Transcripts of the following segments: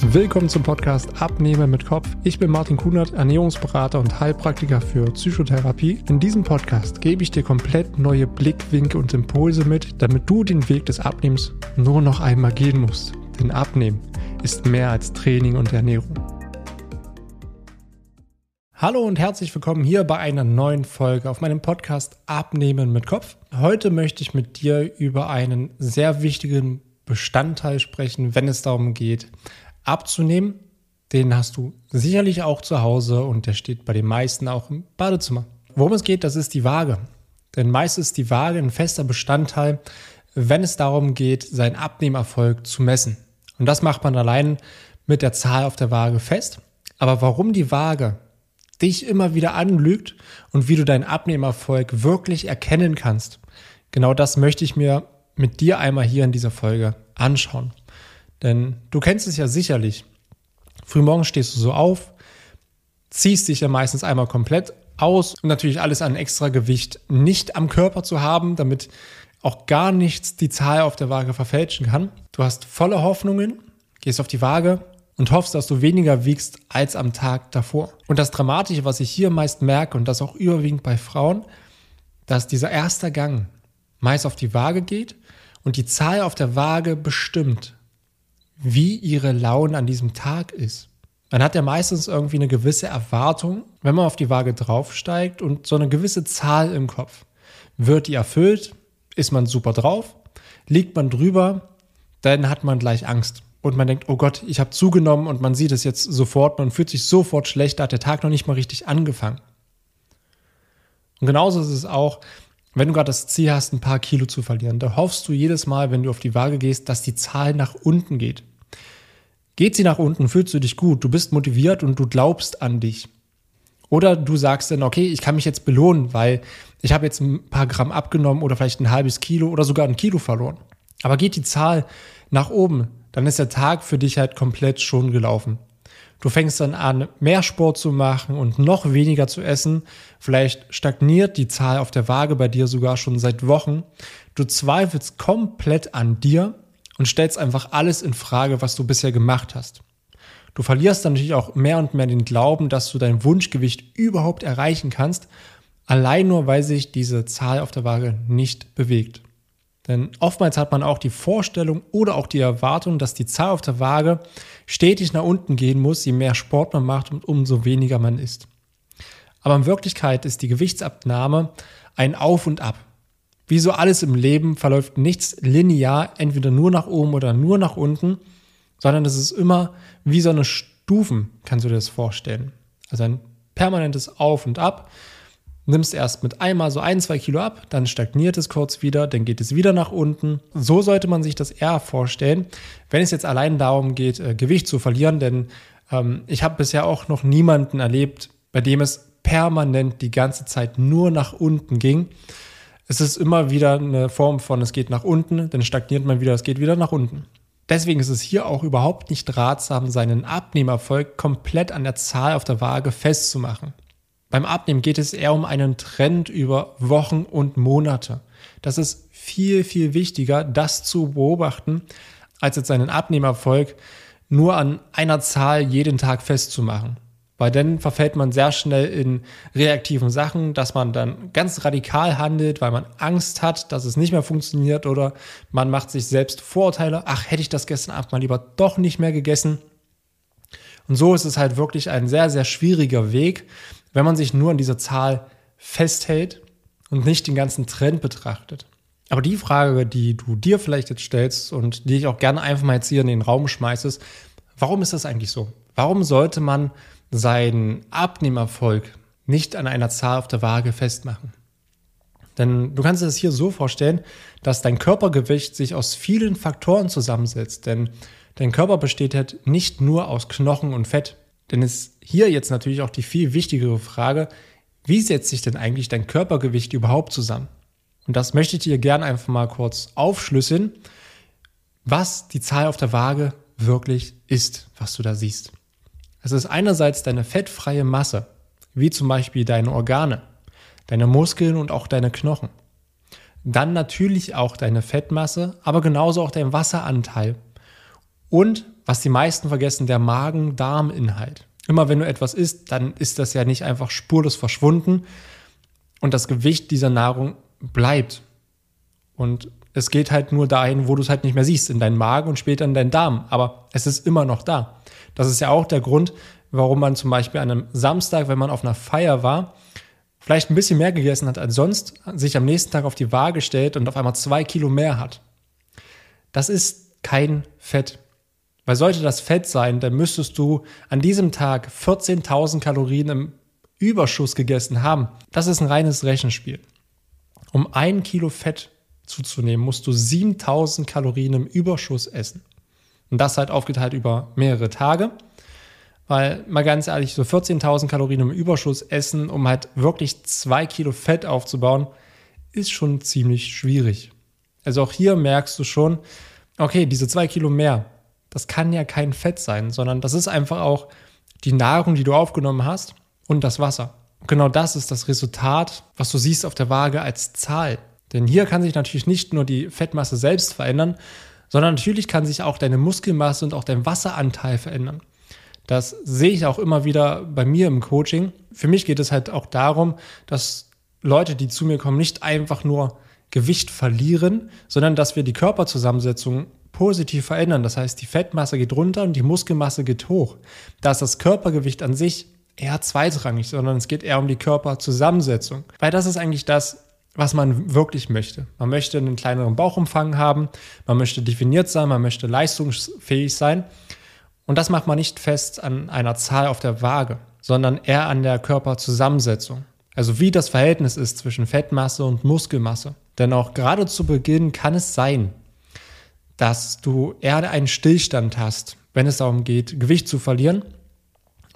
Willkommen zum Podcast Abnehmen mit Kopf. Ich bin Martin Kunert, Ernährungsberater und Heilpraktiker für Psychotherapie. In diesem Podcast gebe ich dir komplett neue Blickwinkel und Impulse mit, damit du den Weg des Abnehmens nur noch einmal gehen musst. Denn Abnehmen ist mehr als Training und Ernährung. Hallo und herzlich willkommen hier bei einer neuen Folge auf meinem Podcast Abnehmen mit Kopf. Heute möchte ich mit dir über einen sehr wichtigen Bestandteil sprechen, wenn es darum geht, abzunehmen. Den hast du sicherlich auch zu Hause und der steht bei den meisten auch im Badezimmer. Worum es geht, das ist die Waage. Denn meist ist die Waage ein fester Bestandteil, wenn es darum geht, seinen Abnehmerfolg zu messen. Und das macht man allein mit der Zahl auf der Waage fest. Aber warum die Waage dich immer wieder anlügt und wie du deinen Abnehmerfolg wirklich erkennen kannst, genau das möchte ich mir mit dir einmal hier in dieser Folge anschauen. Denn du kennst es ja sicherlich. Frühmorgens stehst du so auf, ziehst dich ja meistens einmal komplett aus und natürlich alles an extra Gewicht nicht am Körper zu haben, damit auch gar nichts die Zahl auf der Waage verfälschen kann. Du hast volle Hoffnungen, gehst auf die Waage und hoffst, dass du weniger wiegst als am Tag davor. Und das Dramatische, was ich hier meist merke und das auch überwiegend bei Frauen, dass dieser erste Gang meist auf die Waage geht und die Zahl auf der Waage bestimmt, wie ihre Laune an diesem Tag ist. Man hat ja meistens irgendwie eine gewisse Erwartung, wenn man auf die Waage draufsteigt und so eine gewisse Zahl im Kopf. Wird die erfüllt? Ist man super drauf? Liegt man drüber? Dann hat man gleich Angst. Und man denkt, oh Gott, ich habe zugenommen und man sieht es jetzt sofort, man fühlt sich sofort schlecht, da hat der Tag noch nicht mal richtig angefangen. Und genauso ist es auch, wenn du gerade das Ziel hast, ein paar Kilo zu verlieren, da hoffst du jedes Mal, wenn du auf die Waage gehst, dass die Zahl nach unten geht. Geht sie nach unten, fühlst du dich gut, du bist motiviert und du glaubst an dich. Oder du sagst dann, okay, ich kann mich jetzt belohnen, weil ich habe jetzt ein paar Gramm abgenommen oder vielleicht ein halbes Kilo oder sogar ein Kilo verloren. Aber geht die Zahl nach oben, dann ist der Tag für dich halt komplett schon gelaufen. Du fängst dann an, mehr Sport zu machen und noch weniger zu essen. Vielleicht stagniert die Zahl auf der Waage bei dir sogar schon seit Wochen. Du zweifelst komplett an dir und stellst einfach alles in Frage, was du bisher gemacht hast. Du verlierst dann natürlich auch mehr und mehr den Glauben, dass du dein Wunschgewicht überhaupt erreichen kannst, allein nur weil sich diese Zahl auf der Waage nicht bewegt. Denn oftmals hat man auch die Vorstellung oder auch die Erwartung, dass die Zahl auf der Waage stetig nach unten gehen muss, je mehr Sport man macht und umso weniger man isst. Aber in Wirklichkeit ist die Gewichtsabnahme ein Auf und Ab. Wie so alles im Leben verläuft nichts linear, entweder nur nach oben oder nur nach unten, sondern es ist immer wie so eine Stufen, kannst du dir das vorstellen. Also ein permanentes Auf und Ab nimmst erst mit einmal so ein, zwei Kilo ab, dann stagniert es kurz wieder, dann geht es wieder nach unten. So sollte man sich das eher vorstellen, wenn es jetzt allein darum geht, äh, Gewicht zu verlieren, denn ähm, ich habe bisher auch noch niemanden erlebt, bei dem es permanent die ganze Zeit nur nach unten ging. Es ist immer wieder eine Form von, es geht nach unten, dann stagniert man wieder, es geht wieder nach unten. Deswegen ist es hier auch überhaupt nicht ratsam, seinen Abnehmerfolg komplett an der Zahl auf der Waage festzumachen. Beim Abnehmen geht es eher um einen Trend über Wochen und Monate. Das ist viel, viel wichtiger, das zu beobachten, als jetzt seinen Abnehmerfolg nur an einer Zahl jeden Tag festzumachen. Weil dann verfällt man sehr schnell in reaktiven Sachen, dass man dann ganz radikal handelt, weil man Angst hat, dass es nicht mehr funktioniert oder man macht sich selbst Vorurteile. Ach, hätte ich das gestern Abend mal lieber doch nicht mehr gegessen. Und so ist es halt wirklich ein sehr, sehr schwieriger Weg, wenn man sich nur an dieser Zahl festhält und nicht den ganzen Trend betrachtet. Aber die Frage, die du dir vielleicht jetzt stellst und die ich auch gerne einfach mal jetzt hier in den Raum schmeiße, ist, warum ist das eigentlich so? Warum sollte man seinen Abnehmerfolg nicht an einer Zahl auf der Waage festmachen? Denn du kannst es hier so vorstellen, dass dein Körpergewicht sich aus vielen Faktoren zusammensetzt. Denn dein Körper besteht halt nicht nur aus Knochen und Fett. Denn es ist hier jetzt natürlich auch die viel wichtigere Frage, wie setzt sich denn eigentlich dein Körpergewicht überhaupt zusammen? Und das möchte ich dir gerne einfach mal kurz aufschlüsseln, was die Zahl auf der Waage wirklich ist, was du da siehst. Es ist einerseits deine fettfreie Masse, wie zum Beispiel deine Organe, deine Muskeln und auch deine Knochen. Dann natürlich auch deine Fettmasse, aber genauso auch dein Wasseranteil und was die meisten vergessen, der Magen-Darm-Inhalt. Immer wenn du etwas isst, dann ist das ja nicht einfach spurlos verschwunden und das Gewicht dieser Nahrung bleibt. Und es geht halt nur dahin, wo du es halt nicht mehr siehst, in deinen Magen und später in deinen Darm. Aber es ist immer noch da. Das ist ja auch der Grund, warum man zum Beispiel an einem Samstag, wenn man auf einer Feier war, vielleicht ein bisschen mehr gegessen hat als sonst, sich am nächsten Tag auf die Waage stellt und auf einmal zwei Kilo mehr hat. Das ist kein Fett. Weil sollte das Fett sein, dann müsstest du an diesem Tag 14.000 Kalorien im Überschuss gegessen haben. Das ist ein reines Rechenspiel. Um ein Kilo Fett zuzunehmen, musst du 7000 Kalorien im Überschuss essen. Und das halt aufgeteilt über mehrere Tage. Weil, mal ganz ehrlich, so 14.000 Kalorien im Überschuss essen, um halt wirklich zwei Kilo Fett aufzubauen, ist schon ziemlich schwierig. Also auch hier merkst du schon, okay, diese zwei Kilo mehr, das kann ja kein Fett sein, sondern das ist einfach auch die Nahrung, die du aufgenommen hast und das Wasser. Genau das ist das Resultat, was du siehst auf der Waage als Zahl. Denn hier kann sich natürlich nicht nur die Fettmasse selbst verändern, sondern natürlich kann sich auch deine Muskelmasse und auch dein Wasseranteil verändern. Das sehe ich auch immer wieder bei mir im Coaching. Für mich geht es halt auch darum, dass Leute, die zu mir kommen, nicht einfach nur Gewicht verlieren, sondern dass wir die Körperzusammensetzung positiv verändern. Das heißt, die Fettmasse geht runter und die Muskelmasse geht hoch. Da ist das Körpergewicht an sich eher zweitrangig, sondern es geht eher um die Körperzusammensetzung. Weil das ist eigentlich das, was man wirklich möchte. Man möchte einen kleineren Bauchumfang haben, man möchte definiert sein, man möchte leistungsfähig sein. Und das macht man nicht fest an einer Zahl auf der Waage, sondern eher an der Körperzusammensetzung. Also wie das Verhältnis ist zwischen Fettmasse und Muskelmasse. Denn auch gerade zu Beginn kann es sein, dass du eher einen Stillstand hast, wenn es darum geht, Gewicht zu verlieren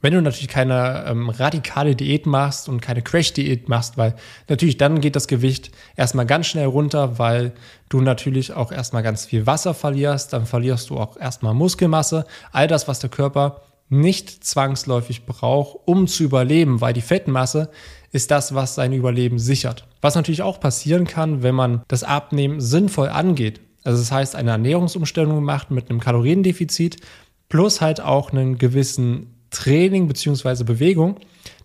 wenn du natürlich keine ähm, radikale Diät machst und keine Crash-Diät machst, weil natürlich dann geht das Gewicht erstmal ganz schnell runter, weil du natürlich auch erstmal ganz viel Wasser verlierst, dann verlierst du auch erstmal Muskelmasse, all das, was der Körper nicht zwangsläufig braucht, um zu überleben, weil die Fettmasse ist das, was sein Überleben sichert. Was natürlich auch passieren kann, wenn man das Abnehmen sinnvoll angeht. Also das heißt, eine Ernährungsumstellung macht mit einem Kaloriendefizit plus halt auch einen gewissen Training bzw. Bewegung,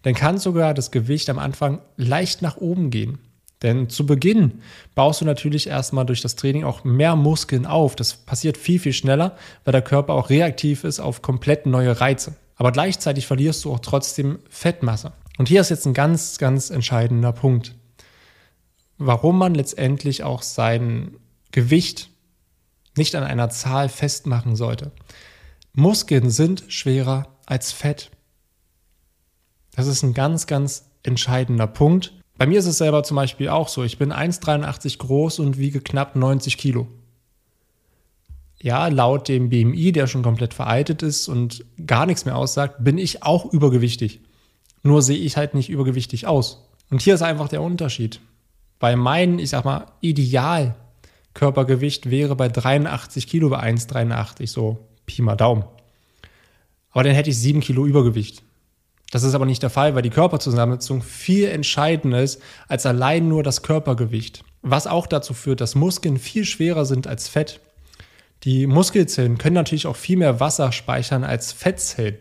dann kann sogar das Gewicht am Anfang leicht nach oben gehen. Denn zu Beginn baust du natürlich erstmal durch das Training auch mehr Muskeln auf. Das passiert viel, viel schneller, weil der Körper auch reaktiv ist auf komplett neue Reize. Aber gleichzeitig verlierst du auch trotzdem Fettmasse. Und hier ist jetzt ein ganz, ganz entscheidender Punkt. Warum man letztendlich auch sein Gewicht nicht an einer Zahl festmachen sollte. Muskeln sind schwerer als Fett. Das ist ein ganz, ganz entscheidender Punkt. Bei mir ist es selber zum Beispiel auch so. Ich bin 1,83 groß und wiege knapp 90 Kilo. Ja, laut dem BMI, der schon komplett veraltet ist und gar nichts mehr aussagt, bin ich auch übergewichtig. Nur sehe ich halt nicht übergewichtig aus. Und hier ist einfach der Unterschied. Bei meinem, ich sag mal, Idealkörpergewicht wäre bei 83 Kilo bei 1,83, so Pi mal Daumen. Aber dann hätte ich sieben Kilo Übergewicht. Das ist aber nicht der Fall, weil die Körperzusammensetzung viel entscheidender ist als allein nur das Körpergewicht. Was auch dazu führt, dass Muskeln viel schwerer sind als Fett. Die Muskelzellen können natürlich auch viel mehr Wasser speichern als Fettzellen.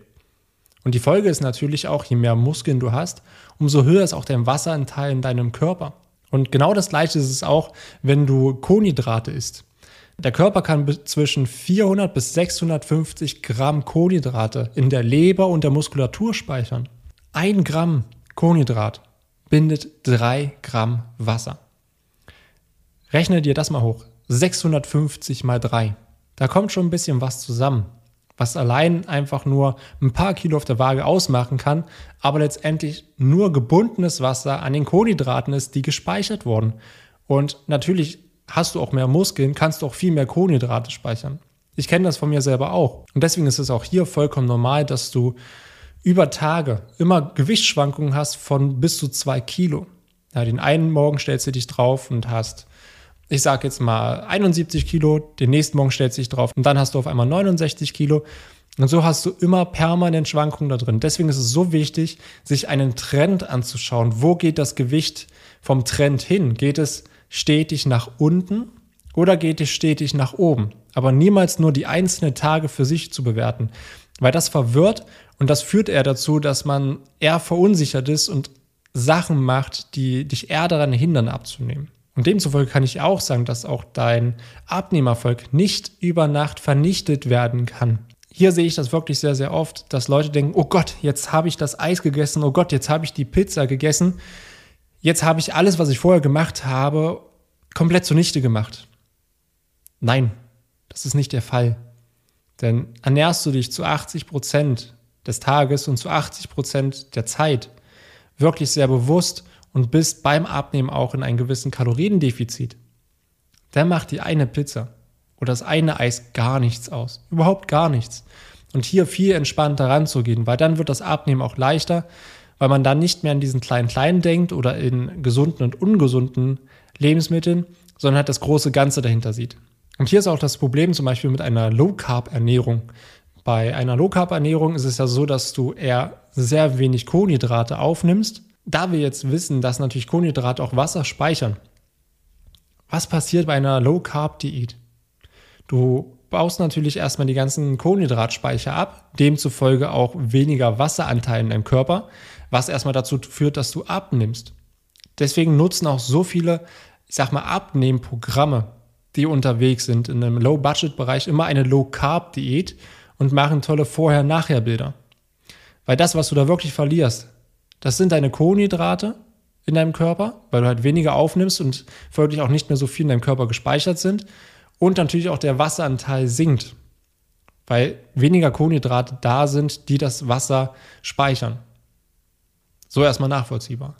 Und die Folge ist natürlich auch, je mehr Muskeln du hast, umso höher ist auch dein Wasseranteil in deinem Körper. Und genau das gleiche ist es auch, wenn du Kohlenhydrate isst. Der Körper kann zwischen 400 bis 650 Gramm Kohlenhydrate in der Leber und der Muskulatur speichern. Ein Gramm Kohlenhydrat bindet drei Gramm Wasser. Rechne dir das mal hoch. 650 mal drei. Da kommt schon ein bisschen was zusammen, was allein einfach nur ein paar Kilo auf der Waage ausmachen kann, aber letztendlich nur gebundenes Wasser an den Kohlenhydraten ist, die gespeichert wurden. Und natürlich hast du auch mehr Muskeln, kannst du auch viel mehr Kohlenhydrate speichern. Ich kenne das von mir selber auch. Und deswegen ist es auch hier vollkommen normal, dass du über Tage immer Gewichtsschwankungen hast von bis zu zwei Kilo. Ja, den einen Morgen stellst du dich drauf und hast, ich sage jetzt mal 71 Kilo, den nächsten Morgen stellst du dich drauf und dann hast du auf einmal 69 Kilo. Und so hast du immer permanent Schwankungen da drin. Deswegen ist es so wichtig, sich einen Trend anzuschauen. Wo geht das Gewicht vom Trend hin? Geht es stetig nach unten oder geht es stetig nach oben? aber niemals nur die einzelnen Tage für sich zu bewerten, weil das verwirrt und das führt eher dazu, dass man eher verunsichert ist und Sachen macht, die dich eher daran hindern abzunehmen. Und demzufolge kann ich auch sagen, dass auch dein Abnehmerfolg nicht über Nacht vernichtet werden kann. Hier sehe ich das wirklich sehr, sehr oft, dass Leute denken, oh Gott, jetzt habe ich das Eis gegessen, oh Gott, jetzt habe ich die Pizza gegessen, jetzt habe ich alles, was ich vorher gemacht habe, komplett zunichte gemacht. Nein, das ist nicht der Fall. Denn ernährst du dich zu 80 Prozent des Tages und zu 80 Prozent der Zeit wirklich sehr bewusst und bist beim Abnehmen auch in einem gewissen Kaloriendefizit, dann macht die eine Pizza oder das eine Eis gar nichts aus. Überhaupt gar nichts. Und hier viel entspannter ranzugehen, weil dann wird das Abnehmen auch leichter, weil man dann nicht mehr an diesen kleinen Kleinen denkt oder in gesunden und ungesunden Lebensmitteln, sondern halt das große Ganze dahinter sieht. Und hier ist auch das Problem zum Beispiel mit einer Low-Carb-Ernährung. Bei einer Low-Carb-Ernährung ist es ja so, dass du eher sehr wenig Kohlenhydrate aufnimmst. Da wir jetzt wissen, dass natürlich Kohlenhydrate auch Wasser speichern, was passiert bei einer Low-Carb-Diät? Du baust natürlich erstmal die ganzen Kohlenhydratspeicher ab, demzufolge auch weniger Wasseranteil in deinem Körper, was erstmal dazu führt, dass du abnimmst. Deswegen nutzen auch so viele, ich sag mal, Abnehmprogramme, die unterwegs sind in einem Low-Budget-Bereich, immer eine Low-Carb-Diät und machen tolle Vorher-Nachher-Bilder. Weil das, was du da wirklich verlierst, das sind deine Kohlenhydrate in deinem Körper, weil du halt weniger aufnimmst und folglich auch nicht mehr so viel in deinem Körper gespeichert sind. Und natürlich auch der Wasseranteil sinkt, weil weniger Kohlenhydrate da sind, die das Wasser speichern. So erstmal nachvollziehbar.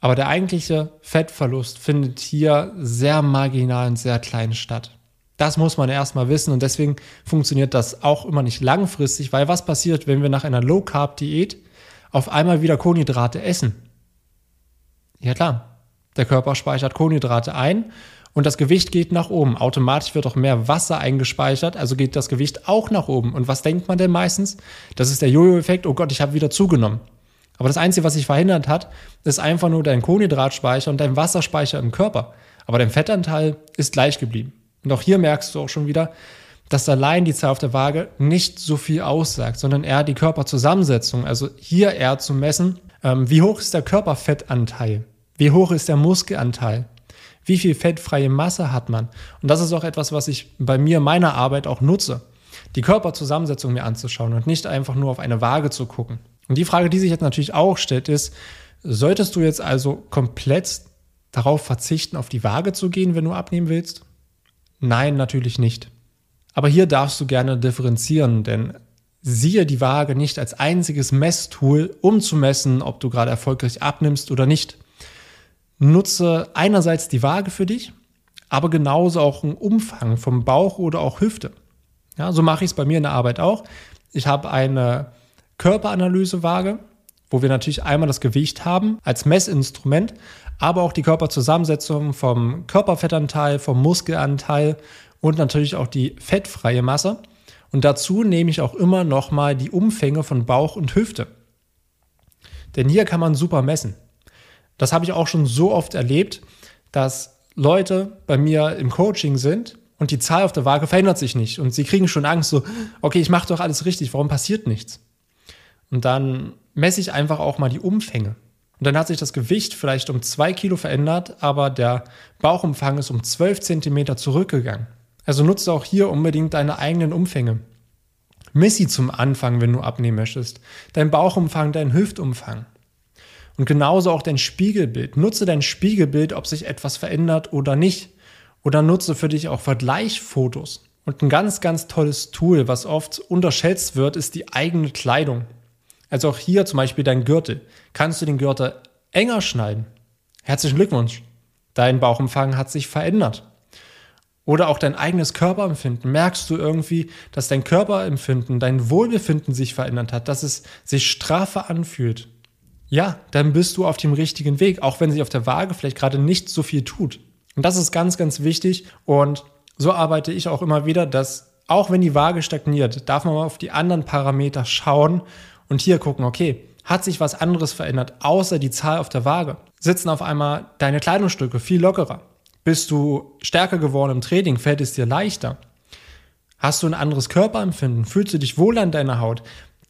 Aber der eigentliche Fettverlust findet hier sehr marginal und sehr klein statt. Das muss man erstmal wissen und deswegen funktioniert das auch immer nicht langfristig, weil was passiert, wenn wir nach einer Low Carb Diät auf einmal wieder Kohlenhydrate essen? Ja klar, der Körper speichert Kohlenhydrate ein und das Gewicht geht nach oben. Automatisch wird auch mehr Wasser eingespeichert, also geht das Gewicht auch nach oben. Und was denkt man denn meistens? Das ist der Jojo-Effekt, oh Gott, ich habe wieder zugenommen. Aber das Einzige, was sich verhindert hat, ist einfach nur dein Kohlenhydratspeicher und dein Wasserspeicher im Körper. Aber dein Fettanteil ist gleich geblieben. Und auch hier merkst du auch schon wieder, dass allein die Zahl auf der Waage nicht so viel aussagt, sondern eher die Körperzusammensetzung. Also hier eher zu messen, ähm, wie hoch ist der Körperfettanteil? Wie hoch ist der Muskelanteil? Wie viel fettfreie Masse hat man? Und das ist auch etwas, was ich bei mir meiner Arbeit auch nutze. Die Körperzusammensetzung mir anzuschauen und nicht einfach nur auf eine Waage zu gucken. Und die Frage, die sich jetzt natürlich auch stellt, ist, solltest du jetzt also komplett darauf verzichten, auf die Waage zu gehen, wenn du abnehmen willst? Nein, natürlich nicht. Aber hier darfst du gerne differenzieren, denn siehe die Waage nicht als einziges Messtool, um zu messen, ob du gerade erfolgreich abnimmst oder nicht. Nutze einerseits die Waage für dich, aber genauso auch einen Umfang vom Bauch oder auch Hüfte. Ja, so mache ich es bei mir in der Arbeit auch. Ich habe eine Körperanalysewaage, wo wir natürlich einmal das Gewicht haben als Messinstrument, aber auch die Körperzusammensetzung vom Körperfettanteil, vom Muskelanteil und natürlich auch die fettfreie Masse. Und dazu nehme ich auch immer nochmal die Umfänge von Bauch und Hüfte. Denn hier kann man super messen. Das habe ich auch schon so oft erlebt, dass Leute bei mir im Coaching sind und die Zahl auf der Waage verändert sich nicht. Und sie kriegen schon Angst, so, okay, ich mache doch alles richtig, warum passiert nichts? Und dann messe ich einfach auch mal die Umfänge. Und dann hat sich das Gewicht vielleicht um zwei Kilo verändert, aber der Bauchumfang ist um zwölf Zentimeter zurückgegangen. Also nutze auch hier unbedingt deine eigenen Umfänge. Miss sie zum Anfang, wenn du abnehmen möchtest. Dein Bauchumfang, dein Hüftumfang. Und genauso auch dein Spiegelbild. Nutze dein Spiegelbild, ob sich etwas verändert oder nicht. Oder nutze für dich auch Vergleichfotos. Und ein ganz, ganz tolles Tool, was oft unterschätzt wird, ist die eigene Kleidung. Also auch hier zum Beispiel dein Gürtel. Kannst du den Gürtel enger schneiden? Herzlichen Glückwunsch. Dein Bauchumfang hat sich verändert. Oder auch dein eigenes Körperempfinden. Merkst du irgendwie, dass dein Körperempfinden, dein Wohlbefinden sich verändert hat, dass es sich straffer anfühlt? Ja, dann bist du auf dem richtigen Weg, auch wenn sich auf der Waage vielleicht gerade nicht so viel tut. Und das ist ganz, ganz wichtig. Und so arbeite ich auch immer wieder, dass auch wenn die Waage stagniert, darf man mal auf die anderen Parameter schauen und hier gucken, okay, hat sich was anderes verändert, außer die Zahl auf der Waage? Sitzen auf einmal deine Kleidungsstücke viel lockerer? Bist du stärker geworden im Training? Fällt es dir leichter? Hast du ein anderes Körperempfinden? Fühlst du dich wohl an deiner Haut?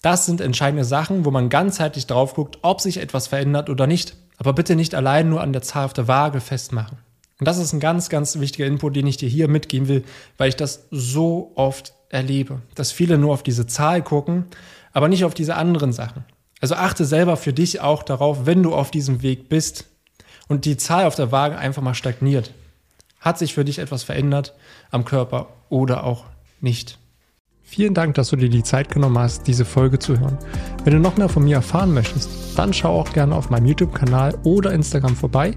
Das sind entscheidende Sachen, wo man ganzheitlich drauf guckt, ob sich etwas verändert oder nicht. Aber bitte nicht allein nur an der Zahl auf der Waage festmachen. Und das ist ein ganz, ganz wichtiger Input, den ich dir hier mitgeben will, weil ich das so oft erlebe, dass viele nur auf diese Zahl gucken, aber nicht auf diese anderen Sachen. Also achte selber für dich auch darauf, wenn du auf diesem Weg bist und die Zahl auf der Waage einfach mal stagniert. Hat sich für dich etwas verändert am Körper oder auch nicht? Vielen Dank, dass du dir die Zeit genommen hast, diese Folge zu hören. Wenn du noch mehr von mir erfahren möchtest, dann schau auch gerne auf meinem YouTube-Kanal oder Instagram vorbei.